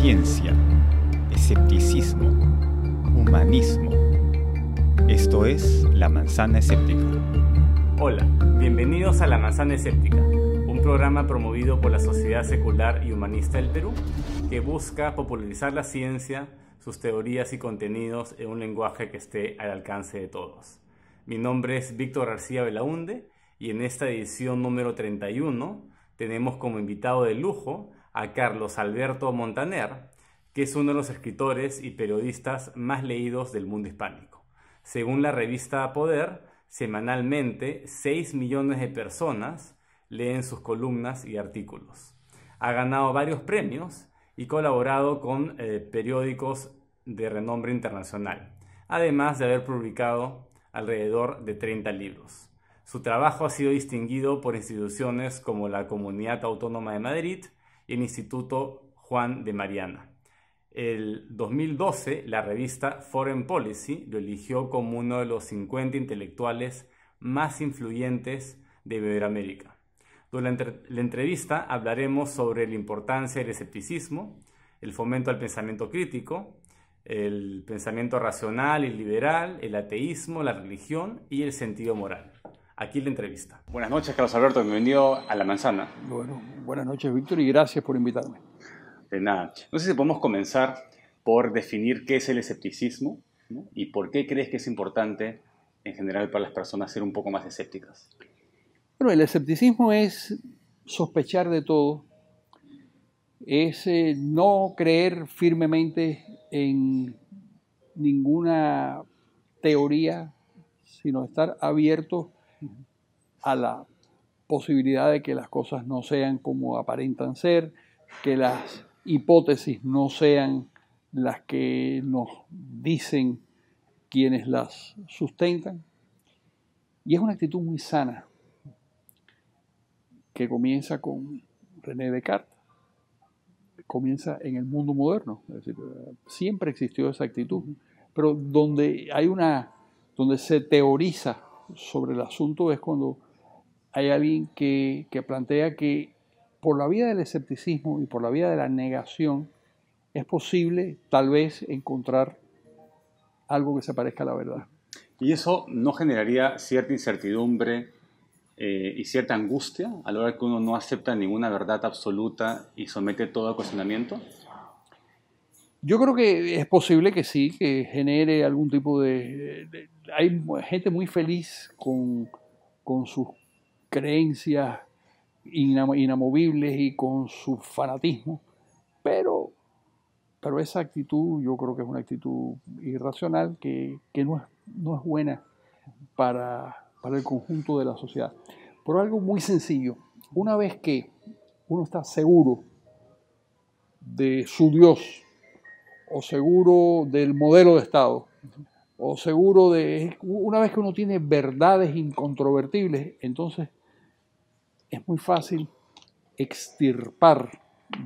ciencia, escepticismo, humanismo. Esto es La Manzana Escéptica. Hola, bienvenidos a La Manzana Escéptica, un programa promovido por la Sociedad Secular y Humanista del Perú que busca popularizar la ciencia, sus teorías y contenidos en un lenguaje que esté al alcance de todos. Mi nombre es Víctor García Belaunde y en esta edición número 31 tenemos como invitado de lujo a Carlos Alberto Montaner, que es uno de los escritores y periodistas más leídos del mundo hispánico. Según la revista Poder, semanalmente 6 millones de personas leen sus columnas y artículos. Ha ganado varios premios y colaborado con eh, periódicos de renombre internacional, además de haber publicado alrededor de 30 libros. Su trabajo ha sido distinguido por instituciones como la Comunidad Autónoma de Madrid el Instituto Juan de Mariana. El 2012, la revista Foreign Policy lo eligió como uno de los 50 intelectuales más influyentes de Iberoamérica. Durante la entrevista hablaremos sobre la importancia del escepticismo, el fomento al pensamiento crítico, el pensamiento racional y liberal, el ateísmo, la religión y el sentido moral. Aquí la entrevista. Buenas noches, Carlos Alberto, bienvenido a La Manzana. Bueno, buenas noches, Víctor, y gracias por invitarme. De nada. No sé si podemos comenzar por definir qué es el escepticismo y por qué crees que es importante en general para las personas ser un poco más escépticas. Bueno, el escepticismo es sospechar de todo, es eh, no creer firmemente en ninguna teoría, sino estar abierto a la posibilidad de que las cosas no sean como aparentan ser, que las hipótesis no sean las que nos dicen quienes las sustentan. Y es una actitud muy sana que comienza con René Descartes comienza en el mundo moderno. Es decir, siempre existió esa actitud. Pero donde hay una, donde se teoriza sobre el asunto es cuando hay alguien que, que plantea que por la vía del escepticismo y por la vía de la negación es posible tal vez encontrar algo que se parezca a la verdad. ¿Y eso no generaría cierta incertidumbre eh, y cierta angustia a la hora que uno no acepta ninguna verdad absoluta y somete todo a cuestionamiento? Yo creo que es posible que sí, que genere algún tipo de... hay gente muy feliz con, con sus creencias inamovibles y con su fanatismo, pero, pero esa actitud yo creo que es una actitud irracional que, que no, es, no es buena para, para el conjunto de la sociedad. Por algo muy sencillo. Una vez que uno está seguro de su Dios, o seguro del modelo de Estado, o seguro de... Una vez que uno tiene verdades incontrovertibles, entonces es muy fácil extirpar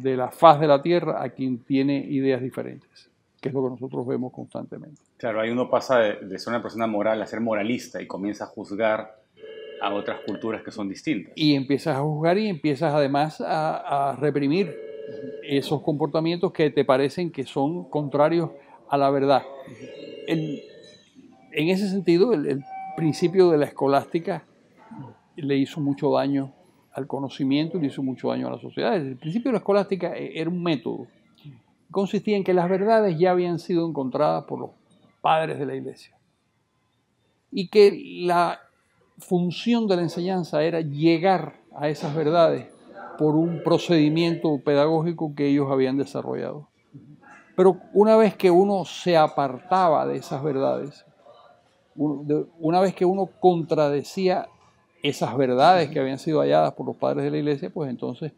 de la faz de la tierra a quien tiene ideas diferentes, que es lo que nosotros vemos constantemente. Claro, ahí uno pasa de, ser una persona moral a ser moralista y comienza a juzgar a otras culturas que son distintas. Y empiezas a juzgar y empiezas además a, reprimir esos comportamientos que te parecen que son contrarios a la verdad. en ese sentido, el, el principio de la escolástica le hizo mucho daño al conocimiento y le hizo mucho daño a la sociedad. El principio de la escolástica e, era un método. Consistía en que las verdades ya habían sido encontradas por los padres de la iglesia. Y que la función de la enseñanza era llegar a esas verdades por un procedimiento pedagógico que ellos habían desarrollado. Pero una vez que uno se apartaba de esas verdades, una vez que uno contradecía esas verdades que habían sido halladas por los padres de la iglesia, pues entonces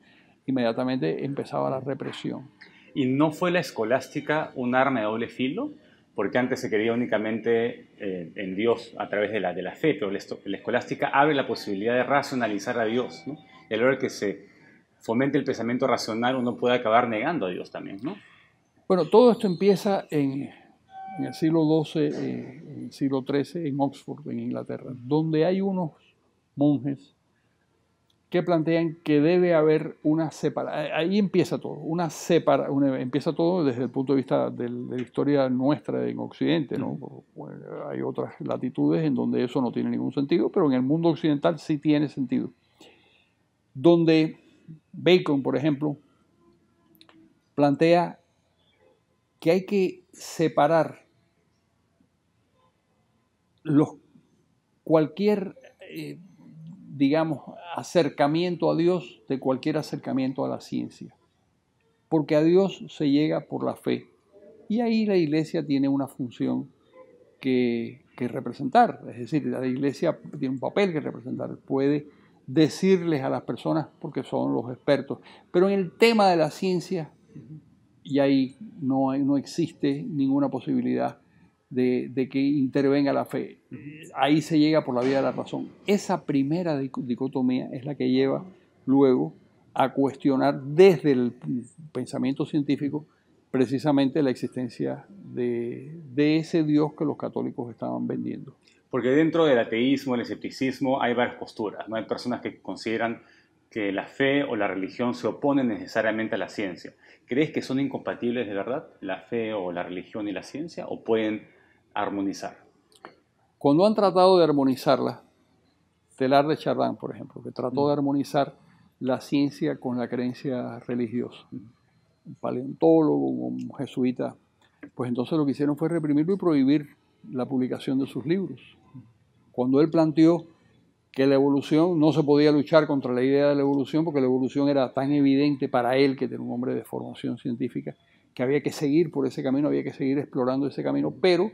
inmediatamente empezaba la represión. ¿Y no fue la escolástica un arma de doble filo? porque antes se creía únicamente eh, en Dios a través de la, de la fe, pero la, escolástica abre la posibilidad de racionalizar a Dios, ¿no? Y a la hora que se fomente el pensamiento racional, uno puede acabar negando a Dios también, ¿no? Bueno, todo esto empieza en, en el siglo XII, eh, en el siglo XIII, en Oxford, en Inglaterra, donde hay unos monjes que plantean que debe haber una separación. Ahí empieza todo, una separa, empieza todo desde el punto de vista de la historia nuestra en Occidente. ¿no? hay otras latitudes en donde eso no tiene ningún sentido, pero en el mundo occidental sí tiene sentido. Donde Bacon, por ejemplo, plantea que hay que separar cualquier eh, digamos, acercamiento a Dios de cualquier acercamiento a la ciencia. Porque a Dios se llega por la fe. Y ahí la iglesia tiene una función que, representar. Es decir, la iglesia tiene un papel que representar. Puede decirles a las personas porque son los expertos. Pero en el tema de la ciencia, y ahí no, no existe ninguna posibilidad de, que intervenga la fe. Ahí se llega por la vía de la razón. Esa primera dicotomía es la que lleva luego a cuestionar desde el pensamiento científico precisamente la existencia de, ese Dios que los católicos estaban vendiendo. Porque dentro del ateísmo, el escepticismo, hay varias posturas. ¿no? Hay personas que consideran que la fe o la religión se oponen necesariamente a la ciencia. ¿Crees que son incompatibles de verdad la fe o la religión y la ciencia o pueden armonizar? Cuando han tratado de armonizarla, Telar de Chardin, por ejemplo, que trató de mm. armonizar la ciencia con la creencia religiosa, un paleontólogo, un jesuita, pues entonces lo que hicieron fue reprimirlo y prohibir la publicación de sus libros. Cuando él planteó que la evolución no se podía luchar contra la idea de la evolución porque la evolución era tan evidente para él, que era un hombre de formación científica, que había que seguir por ese camino, había que seguir explorando ese camino, pero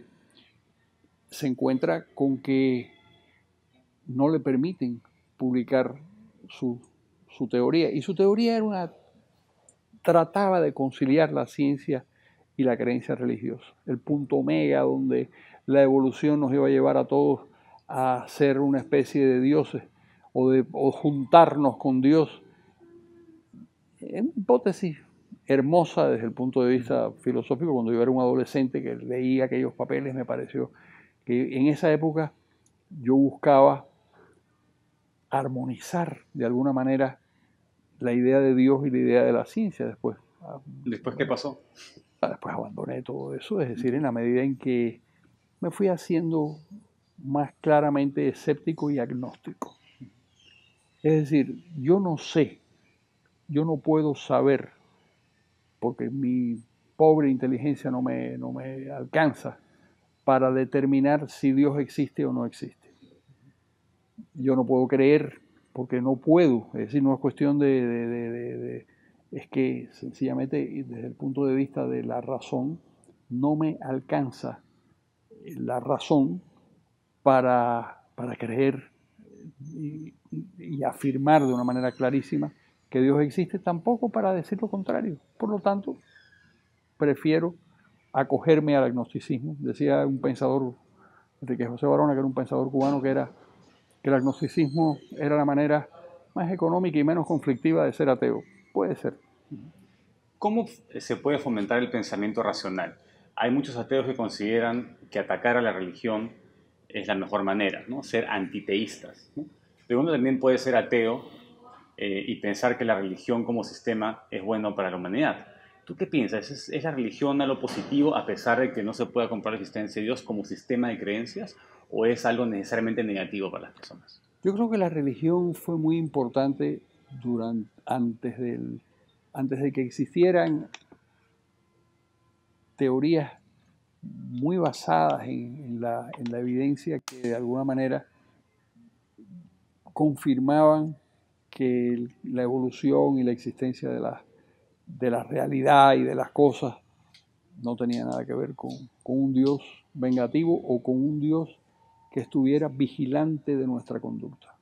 se encuentra con que no le permiten publicar su, teoría. Y su teoría era una, trataba de conciliar la ciencia y la creencia religiosa. El punto omega donde la evolución nos iba a llevar a todos a ser una especie de dioses o de juntarnos con Dios. Es una hipótesis hermosa desde el punto de vista filosófico. Cuando yo era un adolescente que leía aquellos papeles me pareció que en esa época yo buscaba armonizar de alguna manera la idea de Dios y la idea de la ciencia después. ¿Después qué pasó? Ah, después abandoné todo eso, es decir, en la medida en que me fui haciendo más claramente escéptico y agnóstico. Es decir, yo no sé, yo no puedo saber, porque mi pobre inteligencia no me, no me alcanza para determinar si Dios existe o no existe. Yo no puedo creer porque no puedo, es decir, no es cuestión de, es que sencillamente desde el punto de vista de la razón, no me alcanza la razón para, para creer y, afirmar de una manera clarísima que Dios existe, tampoco para decir lo contrario. Por lo tanto, prefiero acogerme al agnosticismo. Decía un pensador, Enrique José Barona, que era un pensador cubano, que era que el agnosticismo era la manera más económica y menos conflictiva de ser ateo. Puede ser. ¿Cómo se puede fomentar el pensamiento racional? Hay muchos ateos que consideran que atacar a la religión es la mejor manera, ¿no? ser antiteístas. Pero uno también puede ser ateo eh, y pensar que la religión como sistema es bueno para la humanidad. ¿Tú qué piensas? ¿Es, la religión algo positivo a pesar de que no se pueda comprar la existencia de Dios como sistema de creencias? ¿O es algo necesariamente negativo para las personas? Yo creo que la religión fue muy importante durante, antes, del, antes de que existieran teorías muy basadas en, la, en la evidencia que de alguna manera confirmaban que la evolución y la existencia de las de la realidad y de las cosas no tenía nada que ver con, un Dios vengativo o con un Dios que estuviera vigilante de nuestra conducta.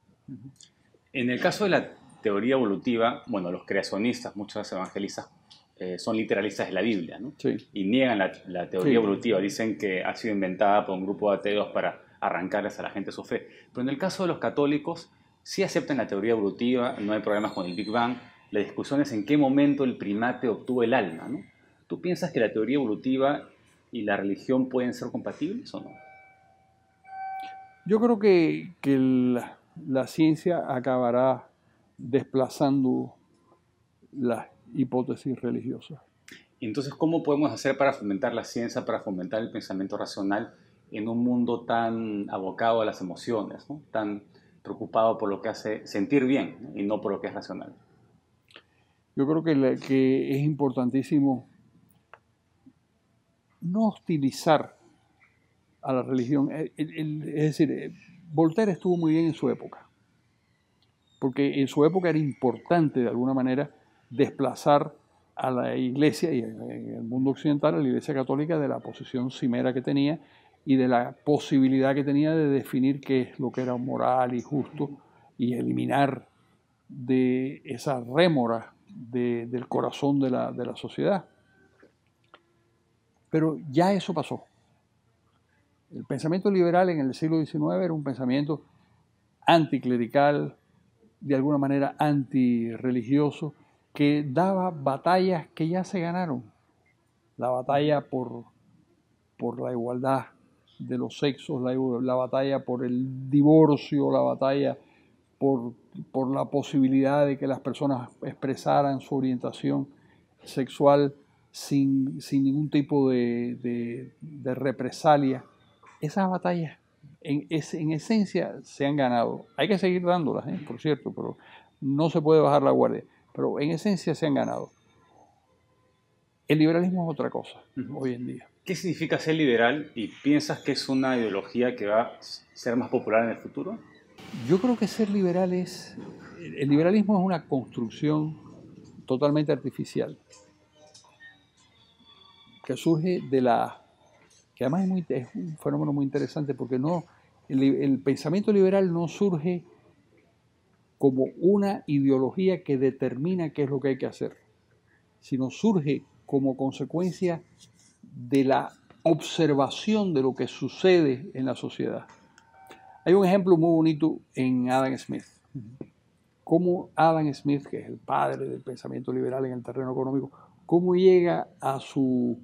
En el caso de la teoría evolutiva, bueno, los creacionistas, muchos evangelistas, eh, son literalistas de la Biblia, ¿no? Y niegan la, teoría evolutiva, dicen que ha sido inventada por un grupo de ateos para arrancarles a la gente su fe. Pero en el caso de los católicos, sí aceptan la teoría evolutiva, no hay problemas con el Big Bang, la discusión es en qué momento el primate obtuvo el alma. ¿no? ¿Tú piensas que la teoría evolutiva y la religión pueden ser compatibles o no? Yo creo que, la, ciencia acabará desplazando las hipótesis religiosas. Entonces, ¿cómo podemos hacer para fomentar la ciencia, para fomentar el pensamiento racional en un mundo tan abocado a las emociones, tan preocupado por lo que hace sentir bien y no por lo que es racional? Yo creo que, que es importantísimo no hostilizar a la religión. es decir, eh, Voltaire estuvo muy bien en su época, porque en su época era importante de alguna manera desplazar a la iglesia y en el mundo occidental, a la iglesia católica, de la posición cimera que tenía y de la posibilidad que tenía de definir qué es lo que era moral y justo y eliminar de esa rémora del corazón de la, de la sociedad. Pero ya eso pasó. El pensamiento liberal en el siglo XIX era un pensamiento anticlerical, de alguna manera antirreligioso, que daba batallas que ya se ganaron. La batalla por, por la igualdad de los sexos, la, batalla por el divorcio, la batalla por, por, la posibilidad de que las personas expresaran su orientación sexual sin, ningún tipo de, represalia. Esas batallas en, en, esencia se han ganado. Hay que seguir dándolas, ¿eh? por cierto, pero no se puede bajar la guardia. Pero en esencia se han ganado. El liberalismo es otra cosa hoy en día. ¿Qué significa ser liberal y piensas que es una ideología que va a ser más popular en el futuro? Yo creo que ser liberal es... El liberalismo es una construcción totalmente artificial que surge de la, que además es, muy, es un fenómeno muy interesante porque no, el, pensamiento liberal no surge como una ideología que determina qué es lo que hay que hacer, sino surge como consecuencia de la observación de lo que sucede en la sociedad. Hay un ejemplo muy bonito en Adam Smith. Cómo Adam Smith, que es el padre del pensamiento liberal en el terreno económico, cómo llega a su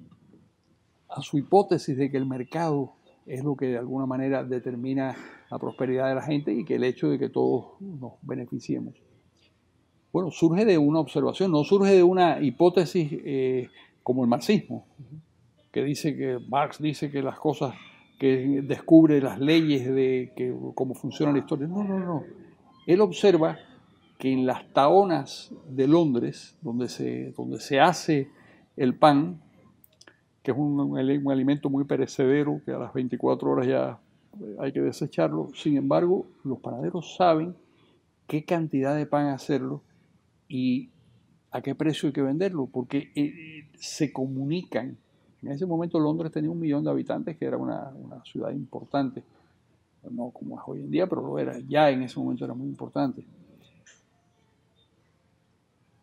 a su hipótesis de que el mercado es lo que de alguna manera determina la prosperidad de la gente y que el hecho de que todos nos beneficiemos. Bueno, surge de una observación, no surge de una hipótesis eh, como el marxismo, que dice que Marx dice que las cosas, que descubre las leyes de que, cómo funciona la historia. No, no, no. Él observa que en las taonas de Londres, donde se, donde se hace el pan, que es un, alimento muy perecedero, que a las 24 horas ya eh, hay que desecharlo. Sin embargo, los panaderos saben qué cantidad de pan hacerlo y a qué precio hay que venderlo, porque eh, se comunican. En ese momento Londres tenía un millón de habitantes, que era una, una, ciudad importante, no como es hoy en día, pero lo era, ya en ese momento era muy importante.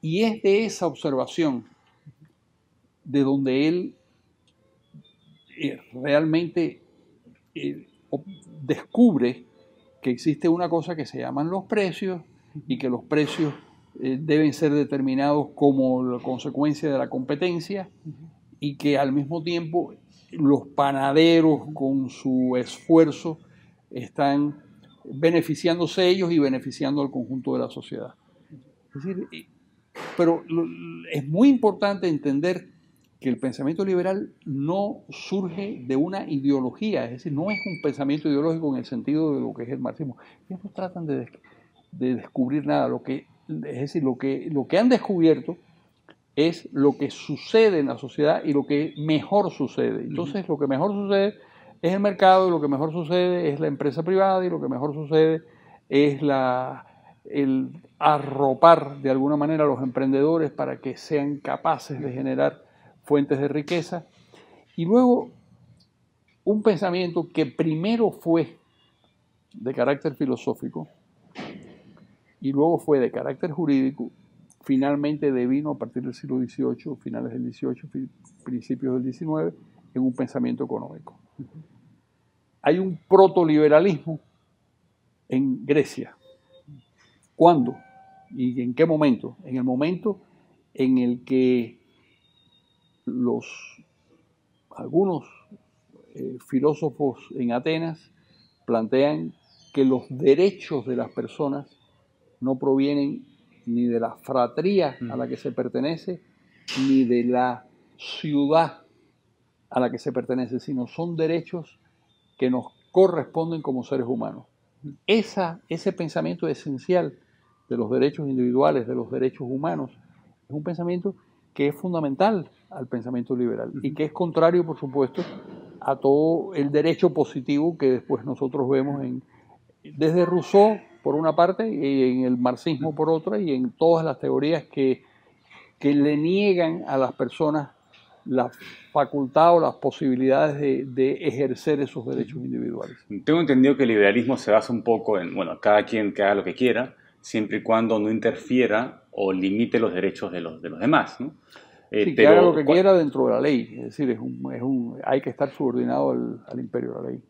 Y es de esa observación de donde él eh, realmente eh, descubre que existe una cosa que se llaman los precios y que los precios eh, deben ser determinados como la consecuencia de la competencia y que al mismo tiempo los panaderos con su esfuerzo están beneficiándose ellos y beneficiando al conjunto de la sociedad. pero es muy importante entender que el pensamiento liberal no surge de una ideología, es decir, no es un pensamiento ideológico en el sentido de lo que es el marxismo. Ellos no tratan de, descubrir nada, lo que, es decir, lo que, lo que han descubierto es lo que sucede en la sociedad y lo que mejor sucede. Entonces, lo que mejor sucede es el mercado, y lo que mejor sucede es la empresa privada y lo que mejor sucede es la, el arropar de alguna manera a los emprendedores para que sean capaces de generar fuentes de riqueza, y luego un pensamiento que primero fue de carácter filosófico y luego fue de carácter jurídico, finalmente devino a partir del siglo XVIII, finales del XVIII, principios del XIX, en un pensamiento económico. Hay un protoliberalismo en Grecia. ¿Cuándo? ¿Y en qué momento? En el momento en el que los, algunos eh, filósofos en Atenas plantean que los derechos de las personas no provienen ni de la fratría a la que se pertenece, ni de la ciudad a la que se pertenece, sino son derechos que nos corresponden como seres humanos. Ese pensamiento esencial de los derechos individuales, de los derechos humanos, es un pensamiento que es fundamental al pensamiento liberal y que es contrario, por supuesto, a todo el derecho positivo que después nosotros vemos en, desde Rousseau por una parte y en el marxismo por otra y en todas las teorías que, que le niegan a las personas la facultad o las posibilidades de, de, ejercer esos derechos individuales. Tengo entendido que el liberalismo se basa un poco en, bueno, cada quien que haga lo que quiera, siempre y cuando no interfiera o limite los derechos de los, de los demás. ¿no? Eh, sí, que haga lo que quiera dentro de la ley, es decir, es un, es un, hay que estar subordinado al, al imperio de la ley.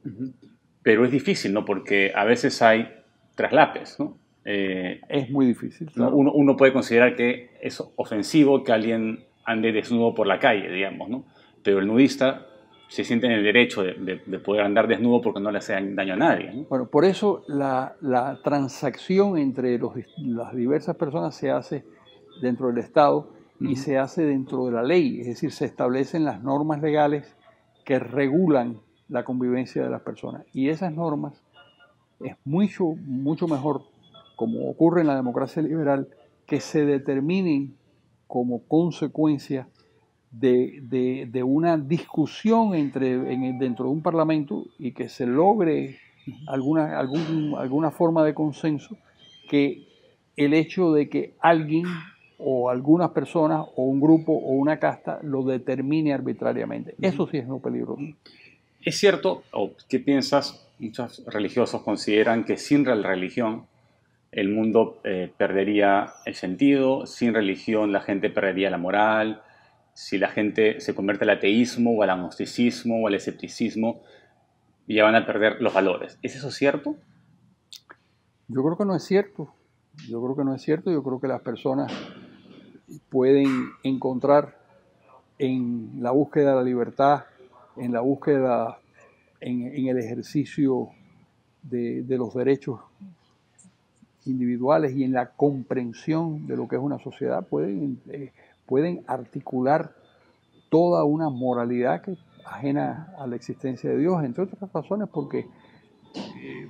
Pero es difícil, ¿no? Porque a veces hay traslapes, ¿no? Eh, es muy difícil. Claro. Uno, uno, puede considerar que es ofensivo que alguien ande desnudo por la calle, digamos, ¿no? Pero el nudista se siente en el derecho de, de, de poder andar desnudo porque no le hace daño a nadie. ¿no? Bueno, por eso la, la transacción entre los, las diversas personas se hace dentro del Estado uh -huh. y se hace dentro de la ley, es decir, se establecen las normas legales que regulan la convivencia de las personas. Y esas normas es mucho, mucho mejor, como ocurre en la democracia liberal, que se determinen como consecuencia de, de, de una discusión entre, en, dentro de un parlamento y que se logre alguna, algún, alguna forma de consenso que el hecho de que alguien o algunas personas o un grupo o una casta lo determine arbitrariamente. Eso sí es lo peligroso. Es cierto, o ¿qué piensas? Muchos religiosos consideran que sin la religión el mundo eh, perdería el sentido, sin religión la gente perdería la moral, si la gente se convierte al ateísmo o al agnosticismo o al escepticismo, ya van a perder los valores. ¿Es eso cierto? Yo creo que no es cierto. Yo creo que no es cierto. Yo creo que las personas pueden encontrar en la búsqueda de la libertad, en la búsqueda, en, el ejercicio de, de, los derechos individuales y en la comprensión de lo que es una sociedad, pueden, eh, pueden articular toda una moralidad que ajena a la existencia de Dios, entre otras razones porque eh,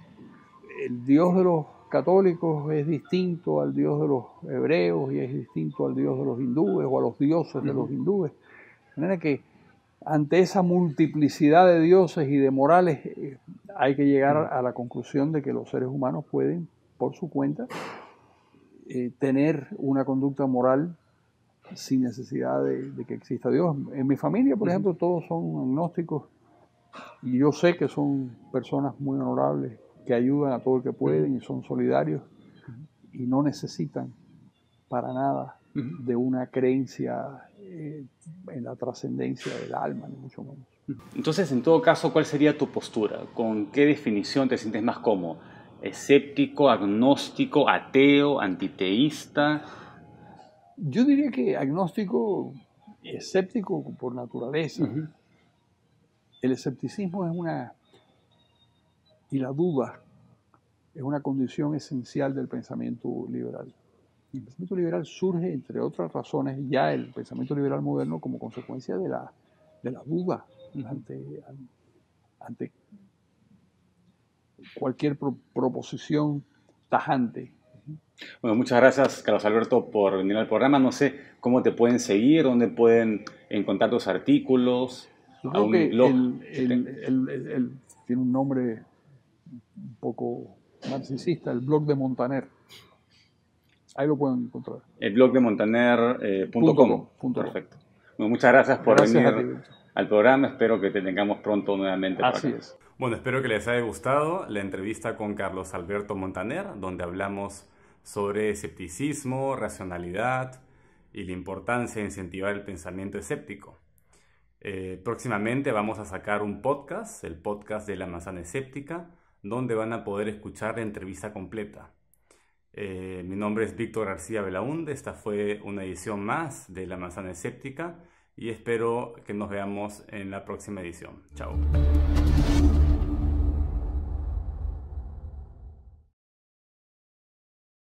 el Dios de los católicos es distinto al Dios de los hebreos y es distinto al Dios de los hindúes o a los dioses de los hindúes. De manera que ante esa multiplicidad de dioses y de morales eh, hay que llegar a la conclusión de que los seres humanos pueden, por su cuenta, eh, tener una conducta moral sin necesidad de, de, que exista Dios. En mi familia, por ejemplo, todos son agnósticos y yo sé que son personas muy honorables que ayudan a todo el que pueden y son solidarios y no necesitan para nada de una creencia eh, en la trascendencia del alma, ni mucho menos. Entonces, en todo caso, ¿cuál sería tu postura? ¿Con qué definición te sientes más cómodo? ¿Escéptico, agnóstico, ateo, antiteísta? Yo diría que agnóstico, escéptico por naturaleza. Uh -huh. El escepticismo es una y la duda es una condición esencial del pensamiento liberal. El pensamiento liberal surge, entre otras razones, ya el pensamiento liberal moderno como consecuencia de la, de la duda ante, ante cualquier pro, proposición tajante. Bueno, muchas gracias, Carlos Alberto, por venir al programa. No sé cómo te pueden seguir, dónde pueden encontrar tus artículos. Yo creo que el, el, el, tiene un nombre un poco narcisista, el blog de Montaner. Ahí lo pueden encontrar. El blog de montaner.com. Eh, Perfecto. Bueno, muchas gracias por gracias venir al programa. Espero que te tengamos pronto nuevamente. Así es. Bueno, espero que les haya gustado la entrevista con Carlos Alberto Montaner, donde hablamos sobre escepticismo, racionalidad y la importancia de incentivar el pensamiento escéptico. Eh, próximamente vamos a sacar un podcast, el podcast de la manzana escéptica, donde van a poder escuchar la entrevista completa. Eh, mi nombre es Víctor García Belaunde, esta fue una edición más de La Manzana Escéptica y espero que nos veamos en la próxima edición. Chao.